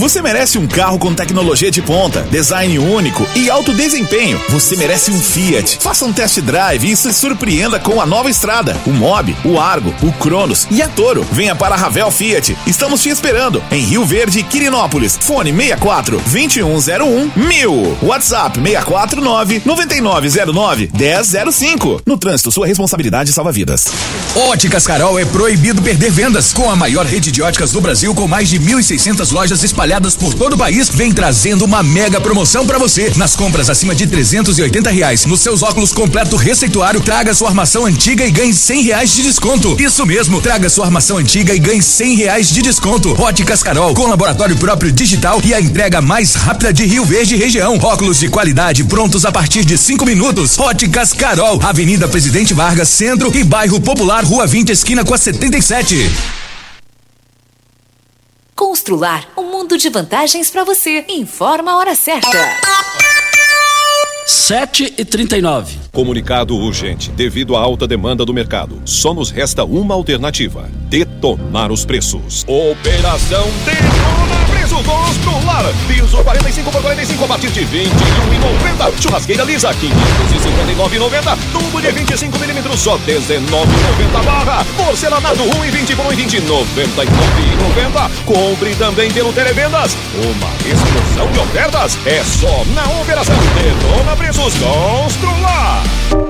Você merece um carro com tecnologia de ponta, design único e alto desempenho. Você merece um Fiat. Faça um test drive e se surpreenda com a nova estrada, o Mob, o Argo, o Cronos e a Toro. Venha para a Ravel Fiat. Estamos te esperando em Rio Verde, Quirinópolis. Fone 64 2101 1000. WhatsApp 649 9909 1005. No trânsito, sua responsabilidade salva vidas. Óticas Carol é proibido perder vendas. Com a maior rede de óticas do Brasil, com mais de 1.600 lojas espalhadas por todo o país, vem trazendo uma mega promoção para você. Nas compras acima de 380 reais, nos seus óculos completo receituário, traga sua armação antiga e ganhe 100 reais de desconto. Isso mesmo, traga sua armação antiga e ganhe 100 reais de desconto. Óticas Carol, com laboratório próprio digital e a entrega mais rápida de Rio Verde região. Óculos de qualidade prontos a partir de 5 minutos. Óticas Carol, Avenida Presidente Vargas, Centro e Bairro Popular, Rua 20, esquina com a 77. Constrular um mundo de vantagens para você. Informa a hora certa. 7 e 39 Comunicado urgente. Devido à alta demanda do mercado, só nos resta uma alternativa: detonar os preços. Operação Detona Preço. preços Constrular. Piso 45 por 45 a partir de 21,90. Churrasqueira lisa 559,90. Tubo de 25 milímetros só 19,90 barra. Porcelanato 1 e 20 por 1 e 20 99,90. Compre também pelo Televendas. Uma explosão de ofertas é só na operação Detona Preços Constrular.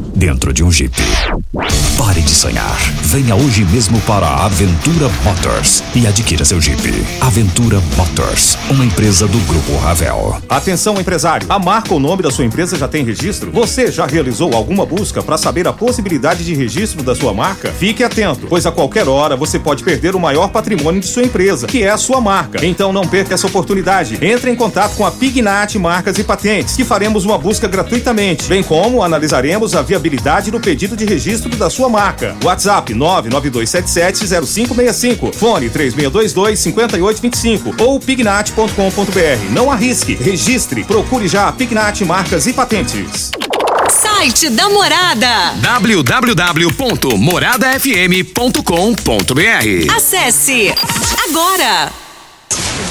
dentro de um Jeep. Pare de sonhar. Venha hoje mesmo para a Aventura Motors e adquira seu Jeep. Aventura Motors, uma empresa do Grupo Ravel. Atenção, empresário. A marca ou nome da sua empresa já tem registro? Você já realizou alguma busca para saber a possibilidade de registro da sua marca? Fique atento, pois a qualquer hora você pode perder o maior patrimônio de sua empresa, que é a sua marca. Então não perca essa oportunidade. Entre em contato com a Pignat Marcas e Patentes, que faremos uma busca gratuitamente, bem como analisaremos a viabilidade do pedido de registro da sua marca. WhatsApp 992770565, fone 3622-5825 ou pignat.com.br. Não arrisque, registre, procure já a Pignat Marcas e Patentes. Site da Morada. www.moradafm.com.br. Acesse agora.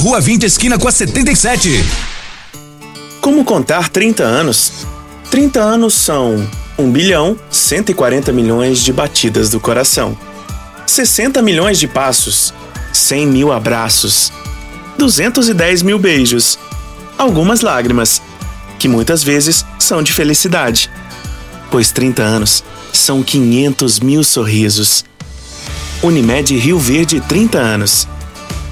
Rua 20, esquina com a 77. Como contar 30 anos? 30 anos são 1 bilhão 140 milhões de batidas do coração, 60 milhões de passos, 100 mil abraços, 210 mil beijos, algumas lágrimas, que muitas vezes são de felicidade, pois 30 anos são 500 mil sorrisos. Unimed Rio Verde 30 anos.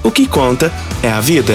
O que conta é a vida.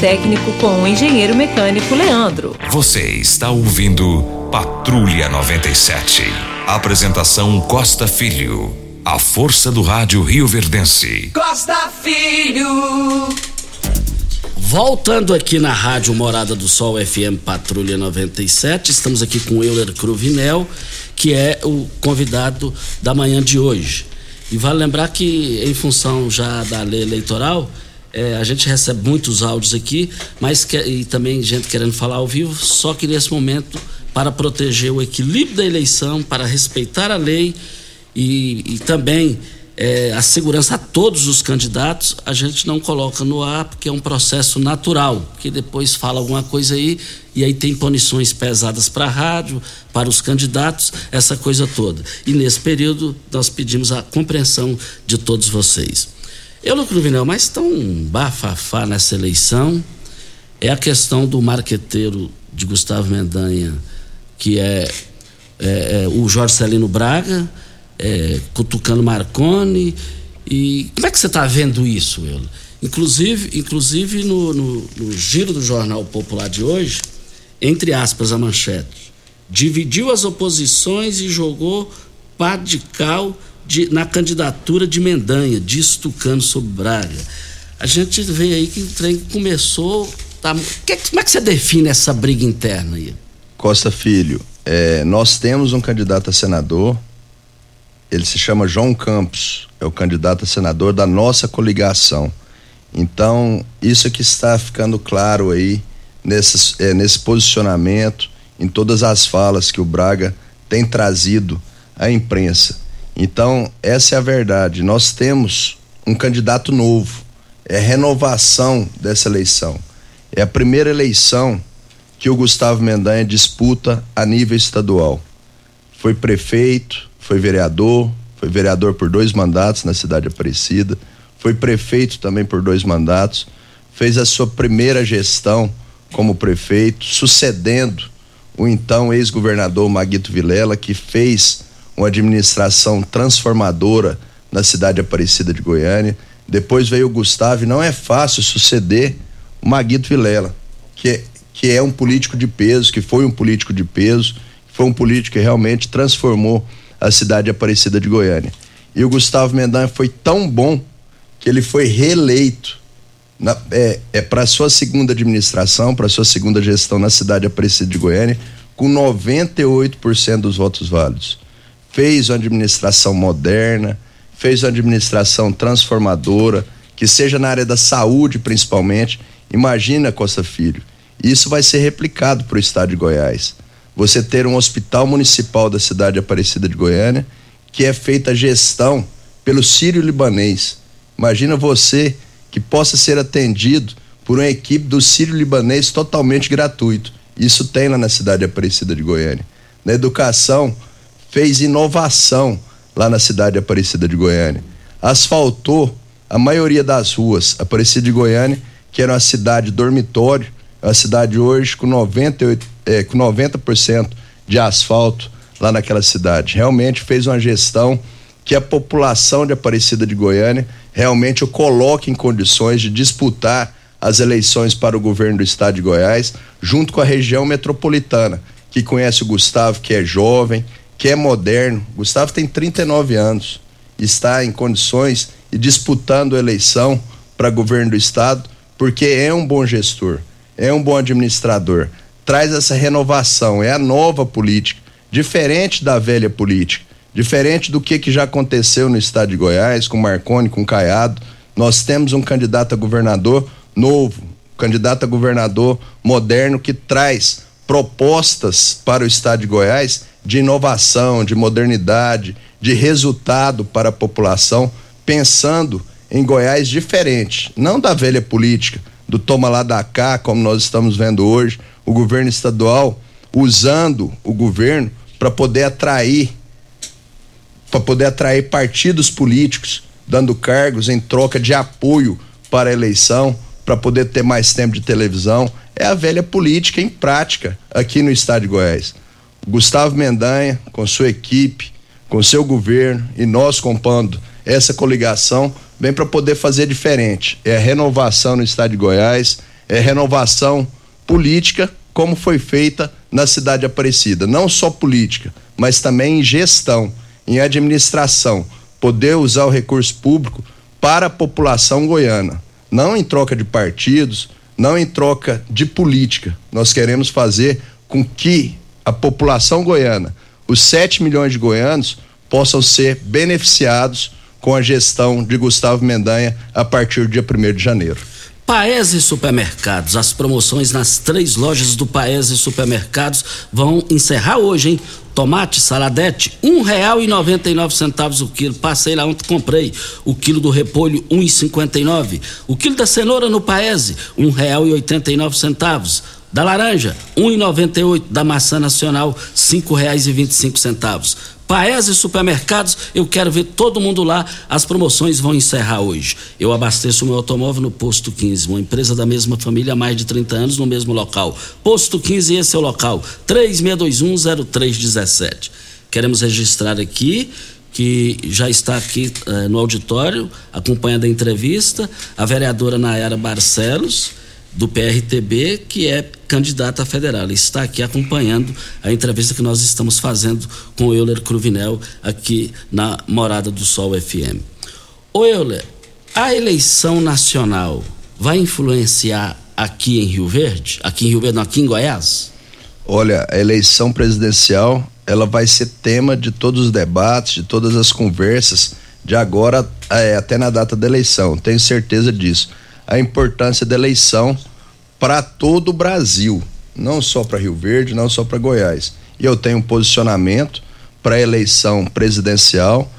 técnico com o engenheiro mecânico Leandro. Você está ouvindo Patrulha 97. Apresentação Costa Filho. A força do rádio Rio Verdense. Costa Filho. Voltando aqui na Rádio Morada do Sol FM Patrulha 97, estamos aqui com Euler Cruvinel, que é o convidado da manhã de hoje. E vale lembrar que, em função já da lei eleitoral, é, a gente recebe muitos áudios aqui, mas que, e também gente querendo falar ao vivo, só que nesse momento, para proteger o equilíbrio da eleição, para respeitar a lei e, e também é, a segurança a todos os candidatos, a gente não coloca no ar porque é um processo natural, que depois fala alguma coisa aí e aí tem punições pesadas para a rádio, para os candidatos, essa coisa toda. E nesse período nós pedimos a compreensão de todos vocês. Eu, Lucro Vinel, mas tão bafafá nessa eleição é a questão do marqueteiro de Gustavo Mendanha, que é, é, é o Jorge Celino Braga, é, cutucando Marconi. E como é que você está vendo isso, Euler? Inclusive, inclusive no, no, no, giro do Jornal Popular de hoje, entre aspas, a manchete, dividiu as oposições e jogou pá de cal de, na candidatura de Mendanha, diz Tucano sobre Braga. A gente vê aí que o trem começou. Tá, que, como é que você define essa briga interna aí? Costa Filho, é, nós temos um candidato a senador, ele se chama João Campos, é o candidato a senador da nossa coligação. Então, isso é que está ficando claro aí nesse, é, nesse posicionamento, em todas as falas que o Braga tem trazido à imprensa. Então, essa é a verdade. Nós temos um candidato novo. É renovação dessa eleição. É a primeira eleição que o Gustavo Mendanha disputa a nível estadual. Foi prefeito, foi vereador, foi vereador por dois mandatos na cidade Aparecida, foi prefeito também por dois mandatos, fez a sua primeira gestão como prefeito, sucedendo o então ex-governador Maguito Vilela, que fez uma administração transformadora na cidade Aparecida de Goiânia. Depois veio o Gustavo, e não é fácil suceder o Maguito Vilela, que é, que é um político de peso, que foi um político de peso, foi um político que realmente transformou a cidade Aparecida de Goiânia. E o Gustavo Mendanha foi tão bom que ele foi reeleito na, é, é para sua segunda administração, para sua segunda gestão na cidade Aparecida de Goiânia, com 98% dos votos válidos. Fez uma administração moderna, fez uma administração transformadora, que seja na área da saúde principalmente. Imagina, Costa Filho, isso vai ser replicado para o estado de Goiás. Você ter um hospital municipal da cidade Aparecida de Goiânia, que é feita a gestão pelo Sírio Libanês. Imagina você que possa ser atendido por uma equipe do Sírio Libanês totalmente gratuito. Isso tem lá na cidade Aparecida de Goiânia. Na educação, fez inovação lá na cidade Aparecida de Goiânia. Asfaltou a maioria das ruas. Aparecida de Goiânia, que era uma cidade dormitório, é uma cidade hoje com 98, é, com 90% de asfalto lá naquela cidade. Realmente fez uma gestão que a população de Aparecida de Goiânia realmente o coloque em condições de disputar as eleições para o governo do estado de Goiás, junto com a região metropolitana, que conhece o Gustavo, que é jovem, que é moderno. Gustavo tem 39 anos, está em condições e disputando eleição para governo do estado, porque é um bom gestor, é um bom administrador, traz essa renovação, é a nova política, diferente da velha política Diferente do que, que já aconteceu no estado de Goiás, com Marconi, com Caiado, nós temos um candidato a governador novo, candidato a governador moderno que traz propostas para o estado de Goiás de inovação, de modernidade, de resultado para a população, pensando em Goiás diferente, não da velha política, do toma lá da cá, como nós estamos vendo hoje, o governo estadual usando o governo para poder atrair para poder atrair partidos políticos, dando cargos em troca de apoio para a eleição, para poder ter mais tempo de televisão. É a velha política em prática aqui no estado de Goiás. Gustavo Mendanha, com sua equipe, com seu governo e nós compondo essa coligação, vem para poder fazer diferente. É renovação no estado de Goiás, é renovação política, como foi feita na cidade Aparecida. Não só política, mas também em gestão em administração, poder usar o recurso público para a população goiana, não em troca de partidos, não em troca de política. Nós queremos fazer com que a população goiana, os 7 milhões de goianos, possam ser beneficiados com a gestão de Gustavo Mendanha a partir do dia 1 de janeiro. Paese Supermercados, as promoções nas três lojas do Paese Supermercados vão encerrar hoje, hein? Tomate saladete, um real e noventa e nove centavos o quilo. Passei lá ontem, comprei. O quilo do repolho, um e cinquenta e nove. O quilo da cenoura no Paese, um real e oitenta e nove centavos. Da laranja, e oito. Da maçã nacional, cinco centavos. Paese Supermercados, eu quero ver todo mundo lá. As promoções vão encerrar hoje. Eu abasteço meu automóvel no Posto 15, uma empresa da mesma família há mais de 30 anos no mesmo local. Posto 15, esse é o local. 36210317. Queremos registrar aqui que já está aqui eh, no auditório, acompanhando a entrevista, a vereadora Nayara Barcelos do PRTB, que é candidata federal. Está aqui acompanhando a entrevista que nós estamos fazendo com o Euler Cruvinel aqui na Morada do Sol FM. Ô Euler, a eleição nacional vai influenciar aqui em Rio Verde? Aqui em Rio Verde, não, aqui em Goiás? Olha, a eleição presidencial, ela vai ser tema de todos os debates, de todas as conversas, de agora é, até na data da eleição. Tenho certeza disso a importância da eleição para todo o Brasil, não só para Rio Verde, não só para Goiás. e eu tenho um posicionamento para a eleição presidencial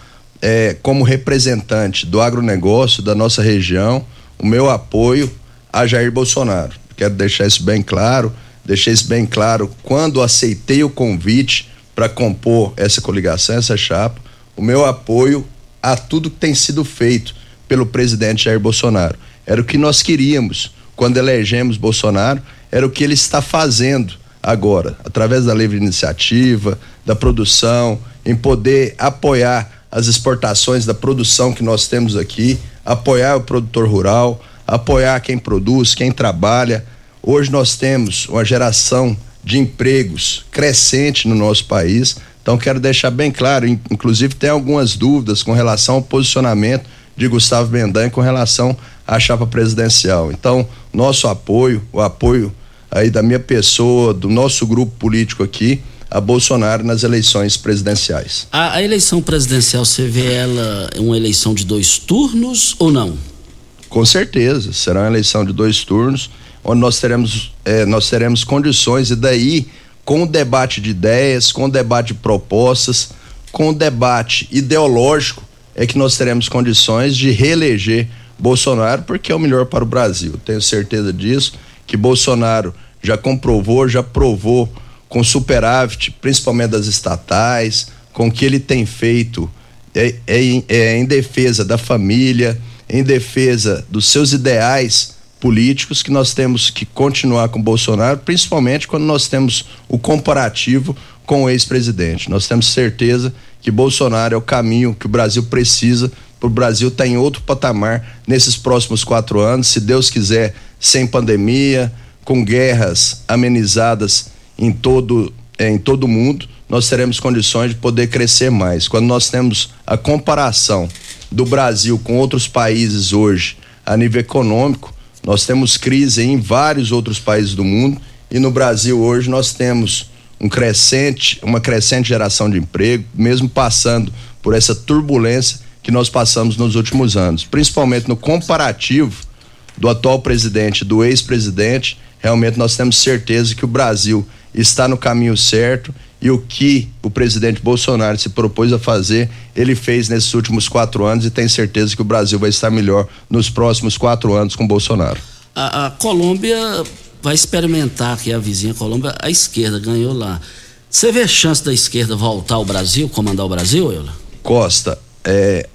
é, como representante do agronegócio da nossa região, o meu apoio a Jair Bolsonaro. Quero deixar isso bem claro, deixei isso bem claro quando aceitei o convite para compor essa coligação, essa chapa, o meu apoio a tudo que tem sido feito pelo presidente Jair Bolsonaro. Era o que nós queríamos quando elegemos Bolsonaro, era o que ele está fazendo agora, através da livre iniciativa, da produção, em poder apoiar as exportações da produção que nós temos aqui, apoiar o produtor rural, apoiar quem produz, quem trabalha. Hoje nós temos uma geração de empregos crescente no nosso país. Então quero deixar bem claro, inclusive tem algumas dúvidas com relação ao posicionamento de Gustavo Mendanha com relação à chapa presidencial. Então, nosso apoio, o apoio aí da minha pessoa, do nosso grupo político aqui, a Bolsonaro nas eleições presidenciais. A, a, eleição presidencial, você vê ela uma eleição de dois turnos ou não? Com certeza, será uma eleição de dois turnos, onde nós teremos, eh, nós teremos condições, e daí, com o debate de ideias, com o debate de propostas, com o debate ideológico, é que nós teremos condições de reeleger Bolsonaro, porque é o melhor para o Brasil. Tenho certeza disso, que Bolsonaro já comprovou, já provou com superávit, principalmente das estatais, com o que ele tem feito é, é, é em defesa da família, em defesa dos seus ideais políticos, que nós temos que continuar com Bolsonaro, principalmente quando nós temos o comparativo com o ex-presidente. Nós temos certeza que Bolsonaro é o caminho que o Brasil precisa para o Brasil estar tá em outro patamar nesses próximos quatro anos, se Deus quiser, sem pandemia, com guerras amenizadas em todo é, em todo o mundo, nós teremos condições de poder crescer mais. Quando nós temos a comparação do Brasil com outros países hoje a nível econômico, nós temos crise em vários outros países do mundo e no Brasil hoje nós temos um crescente, uma crescente geração de emprego, mesmo passando por essa turbulência que nós passamos nos últimos anos, principalmente no comparativo do atual presidente, do ex-presidente, realmente nós temos certeza que o Brasil está no caminho certo e o que o presidente Bolsonaro se propôs a fazer, ele fez nesses últimos quatro anos e tem certeza que o Brasil vai estar melhor nos próximos quatro anos com Bolsonaro. A, a Colômbia vai experimentar que a vizinha Colômbia, a esquerda ganhou lá. Você vê chance da esquerda voltar ao Brasil, comandar o Brasil, Euler? Costa, é,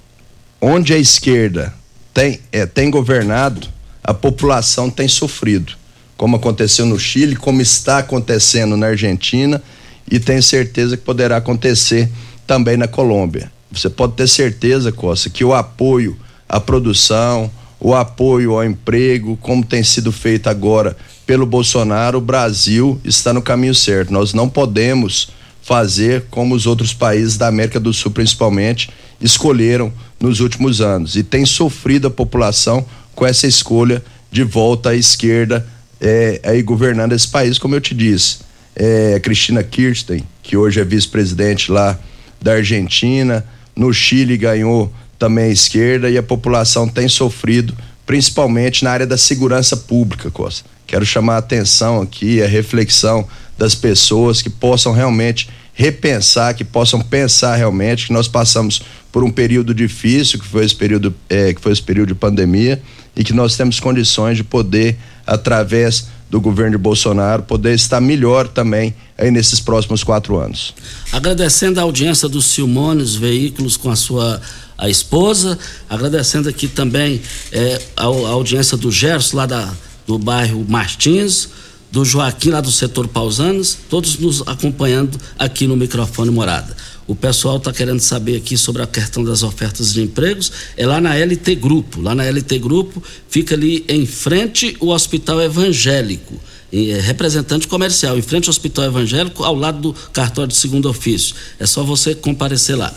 onde a esquerda tem, é, tem governado, a população tem sofrido como aconteceu no Chile, como está acontecendo na Argentina e tenho certeza que poderá acontecer também na Colômbia. Você pode ter certeza, Costa, que o apoio à produção, o apoio ao emprego, como tem sido feito agora pelo Bolsonaro, o Brasil está no caminho certo. Nós não podemos fazer como os outros países da América do Sul, principalmente, escolheram nos últimos anos. E tem sofrido a população com essa escolha de volta à esquerda é, aí governando esse país, como eu te disse. É, Cristina Kirchner, que hoje é vice-presidente lá da Argentina, no Chile ganhou também a esquerda e a população tem sofrido, principalmente na área da segurança pública, Costa. Quero chamar a atenção aqui, a reflexão das pessoas que possam realmente repensar, que possam pensar realmente que nós passamos por um período difícil, que foi esse período, é, que foi esse período de pandemia, e que nós temos condições de poder, através do governo de Bolsonaro, poder estar melhor também aí nesses próximos quatro anos. Agradecendo a audiência do Silmones Veículos com a sua a esposa, agradecendo aqui também é, a, a, audiência do Gerson lá da, do bairro Martins, do Joaquim lá do setor Pausanos, todos nos acompanhando aqui no microfone Morada. O pessoal está querendo saber aqui sobre a questão das ofertas de empregos. É lá na LT Grupo. Lá na LT Grupo fica ali em frente o Hospital Evangélico. É, representante comercial, em frente ao Hospital Evangélico, ao lado do cartório de segundo ofício. É só você comparecer lá.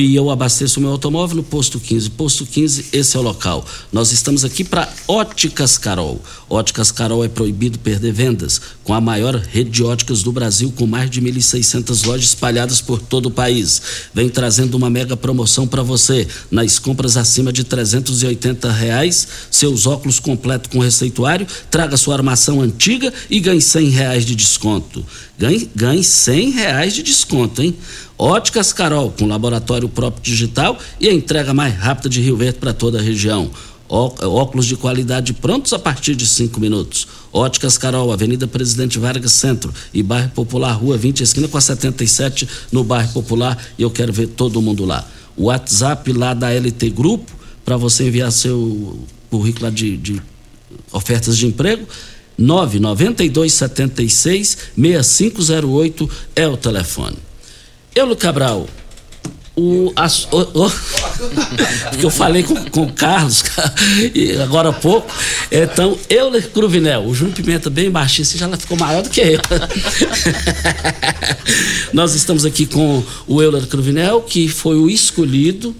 E eu abasteço o meu automóvel no posto 15. Posto 15, esse é o local. Nós estamos aqui para Óticas Carol. Óticas Carol é proibido perder vendas, com a maior rede de óticas do Brasil, com mais de 1.600 lojas espalhadas por todo o país. Vem trazendo uma mega promoção para você. Nas compras acima de 380 reais, seus óculos completo com receituário, traga sua armação antiga e ganhe 100 reais de desconto. Ganhe, ganhe 100 reais de desconto, hein? Óticas Carol, com laboratório próprio digital e a entrega mais rápida de Rio Verde para toda a região. Óculos de qualidade prontos a partir de cinco minutos. Óticas Carol, Avenida Presidente Vargas Centro e Bairro Popular, Rua 20, esquina com a 77, no Bairro Popular. E eu quero ver todo mundo lá. O WhatsApp lá da LT Grupo, para você enviar seu currículo de, de ofertas de emprego, 99276 6508 é o telefone. Eulo Cabral, o, as, o, o, eu falei com, com o Carlos agora há pouco. Então, Euler Cruvinel, o Júnior Pimenta bem baixinho, você já ficou maior do que eu. Nós estamos aqui com o Euler Cruvinel, que foi o escolhido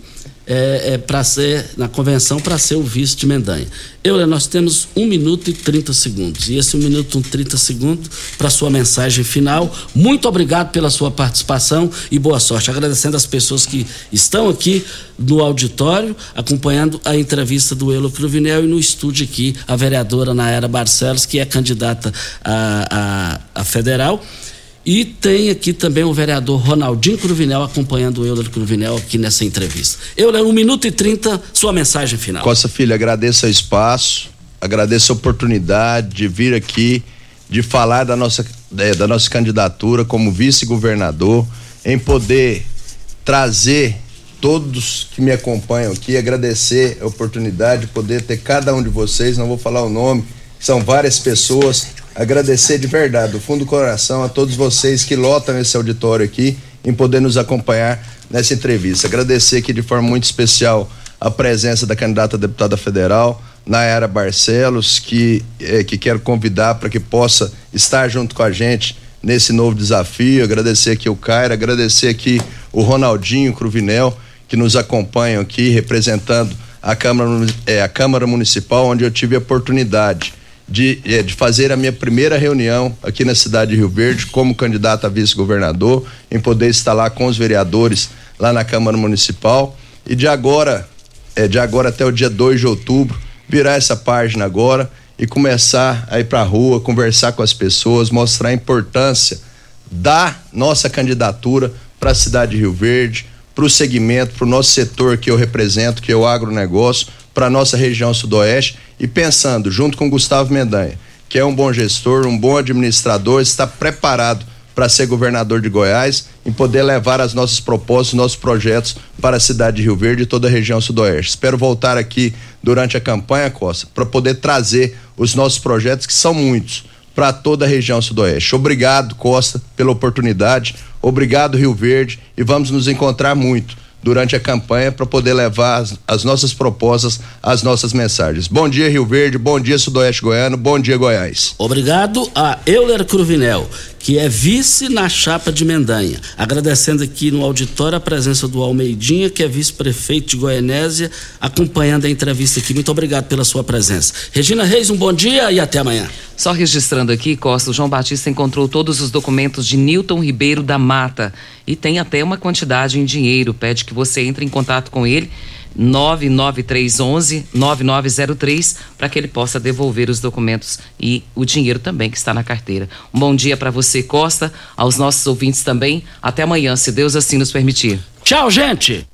é, é para ser na convenção para ser o vice de Mendanha. Eu, nós temos um minuto e 30 segundos. E esse um minuto e 30 segundos para sua mensagem final. Muito obrigado pela sua participação e boa sorte. Agradecendo as pessoas que estão aqui no auditório, acompanhando a entrevista do Elo Cruvinel e no estúdio aqui, a vereadora Naera Barcelos, que é candidata a, a, a federal. E tem aqui também o vereador Ronaldinho Cruvinel acompanhando o Euler Cruvinel aqui nessa entrevista. Euler, um minuto e trinta, sua mensagem final. Costa Filho, agradeço o espaço, agradeço a oportunidade de vir aqui, de falar da nossa, é, da nossa candidatura como vice-governador, em poder trazer todos que me acompanham aqui, agradecer a oportunidade de poder ter cada um de vocês, não vou falar o nome, são várias pessoas agradecer de verdade, do fundo do coração, a todos vocês que lotam esse auditório aqui em poder nos acompanhar nessa entrevista. Agradecer aqui de forma muito especial a presença da candidata a deputada federal, Nayara Barcelos, que, eh, que quero convidar para que possa estar junto com a gente nesse novo desafio. Agradecer aqui o Cairo, agradecer aqui o Ronaldinho Cruvinel, que nos acompanham aqui, representando a Câmara, eh, a Câmara Municipal, onde eu tive a oportunidade de, eh, de fazer a minha primeira reunião aqui na cidade de Rio Verde como candidato a vice-governador, em poder estar lá com os vereadores lá na Câmara Municipal. E de agora, é, de agora até o dia 2 de outubro, virar essa página agora e começar a ir para a rua, conversar com as pessoas, mostrar a importância da nossa candidatura para a cidade de Rio Verde, para o segmento, para o nosso setor que eu represento, que é o agronegócio, para a nossa região sudoeste e pensando, junto com Gustavo Mendanha, que é um bom gestor, um bom administrador, está preparado para ser governador de Goiás, em poder levar as nossas propostas, nossos projetos para a cidade de Rio Verde e toda a região sudoeste. Espero voltar aqui durante a campanha, Costa, para poder trazer os nossos projetos, que são muitos, para toda a região sudoeste. Obrigado, Costa, pela oportunidade. Obrigado, Rio Verde, e vamos nos encontrar muito durante a campanha para poder levar as, as, nossas propostas, as nossas mensagens. Bom dia, Rio Verde, bom dia, Sudoeste Goiano, bom dia, Goiás. Obrigado a Euler Cruvinel, que é vice na chapa de Mendanha. Agradecendo aqui no auditório a presença do Almeidinha, que é vice-prefeito de Goianésia, acompanhando a entrevista aqui. Muito obrigado pela sua presença. Regina Reis, um bom dia e até amanhã. Só registrando aqui, Costa, o João Batista encontrou todos os documentos de Newton Ribeiro da Mata e tem até uma quantidade em dinheiro. Pede que você entre em contato com ele. 99311 9903 para que ele possa devolver os documentos e o dinheiro também que está na carteira. Um bom dia para você, Costa, aos nossos ouvintes também. Até amanhã, se Deus assim nos permitir. Tchau, gente.